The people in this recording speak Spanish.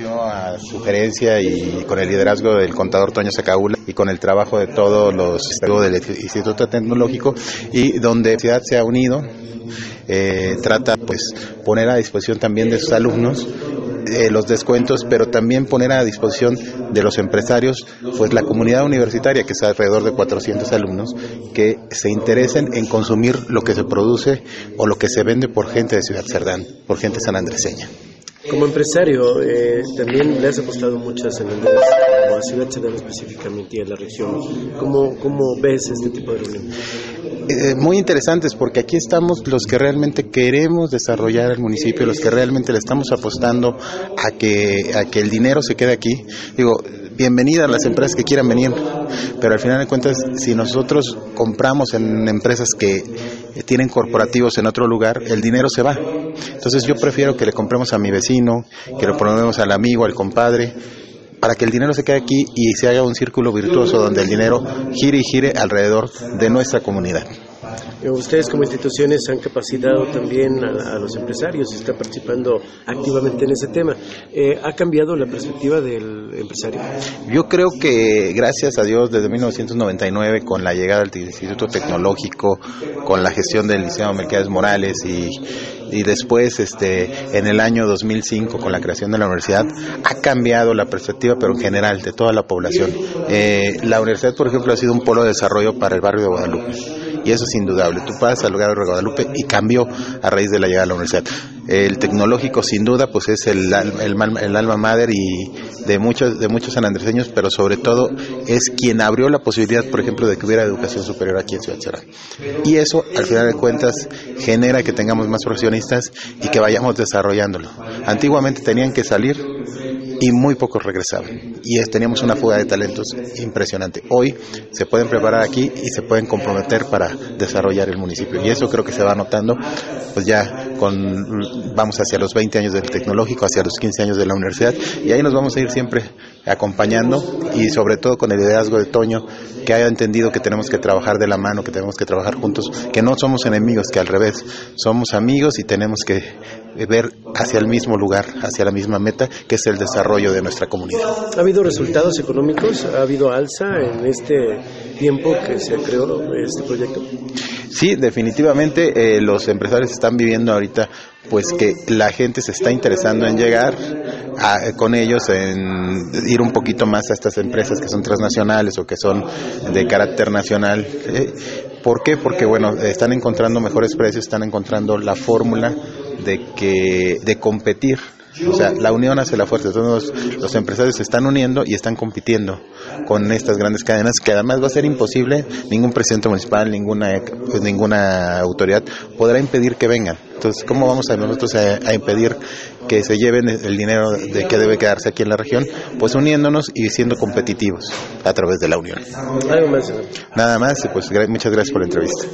Yo a sugerencia y con el liderazgo del contador Toño Sacaula y con el trabajo de todos los del Instituto Tecnológico y donde la ciudad se ha unido, eh, trata pues poner a disposición también de sus alumnos eh, los descuentos, pero también poner a disposición de los empresarios, pues la comunidad universitaria, que es alrededor de 400 alumnos, que se interesen en consumir lo que se produce o lo que se vende por gente de Ciudad Cerdán, por gente sanandreseña. Como empresario, eh, también le has apostado muchas en a Ciudad específicamente y a la región. ¿Cómo, cómo ves este tipo de reuniones? Eh, muy interesantes porque aquí estamos los que realmente queremos desarrollar el municipio, los que realmente le estamos apostando a que, a que el dinero se quede aquí. Digo, bienvenida a las empresas que quieran venir, pero al final de cuentas, si nosotros compramos en empresas que tienen corporativos en otro lugar, el dinero se va. Entonces yo prefiero que le compremos a mi vecino, que lo ponemos al amigo, al compadre, para que el dinero se quede aquí y se haga un círculo virtuoso donde el dinero gire y gire alrededor de nuestra comunidad. Eh, ustedes como instituciones han capacitado también a, los empresarios y están participando activamente en ese tema. Eh, ¿Ha cambiado la perspectiva del empresario? Yo creo que gracias a Dios desde 1999 con la llegada del Instituto Tecnológico, con la gestión del Liceo Mercedes Morales y, y después este en el año 2005 con la creación de la universidad ha cambiado la perspectiva pero en general de toda la población. Eh, la universidad por ejemplo ha sido un polo de desarrollo para el barrio de Guadalupe y eso es indudable. Tú pasas al lugar de Guadalupe y cambió a raíz de la llegada de la universidad. El tecnológico, sin duda, pues es el, el, alma madre y de muchos, de muchos sanandreseños, pero sobre todo es quien abrió la posibilidad, por ejemplo, de que hubiera educación superior aquí en Ciudad Cerrada. Y eso, al final de cuentas, genera que tengamos más profesionistas y que vayamos desarrollándolo. Antiguamente tenían que salir y muy pocos regresaban. Y teníamos una fuga de talentos impresionante. Hoy se pueden preparar aquí y se pueden comprometer para desarrollar el municipio. Y eso creo que se va notando, pues ya con, vamos hacia los 20 años del tecnológico, hacia los 15 años de la universidad, y ahí nos vamos a ir siempre acompañando y sobre todo con el liderazgo de Toño, que haya entendido que tenemos que trabajar de la mano, que tenemos que trabajar juntos, que no somos enemigos, que al revés, somos amigos y tenemos que ver hacia el mismo lugar, hacia la misma meta, que es el desarrollo de nuestra comunidad. ¿Ha habido resultados económicos? ¿Ha habido alza en este tiempo que se creó este proyecto? Sí, definitivamente eh, los empresarios están viviendo ahorita pues que la gente se está interesando en llegar con ellos, en ir un poquito más a estas empresas que son transnacionales o que son de carácter nacional. Eh, ¿Por qué? Porque bueno, están encontrando mejores precios, están encontrando la fórmula de que de competir o sea, la unión hace la fuerza. Todos los, empresarios se están uniendo y están compitiendo con estas grandes cadenas que además va a ser imposible, ningún presidente municipal, ninguna, pues, ninguna autoridad podrá impedir que vengan. Entonces, ¿cómo vamos a nosotros a, impedir que se lleven el dinero de que debe quedarse aquí en la región? Pues uniéndonos y siendo competitivos a través de la unión. Nada más, y pues muchas gracias por la entrevista.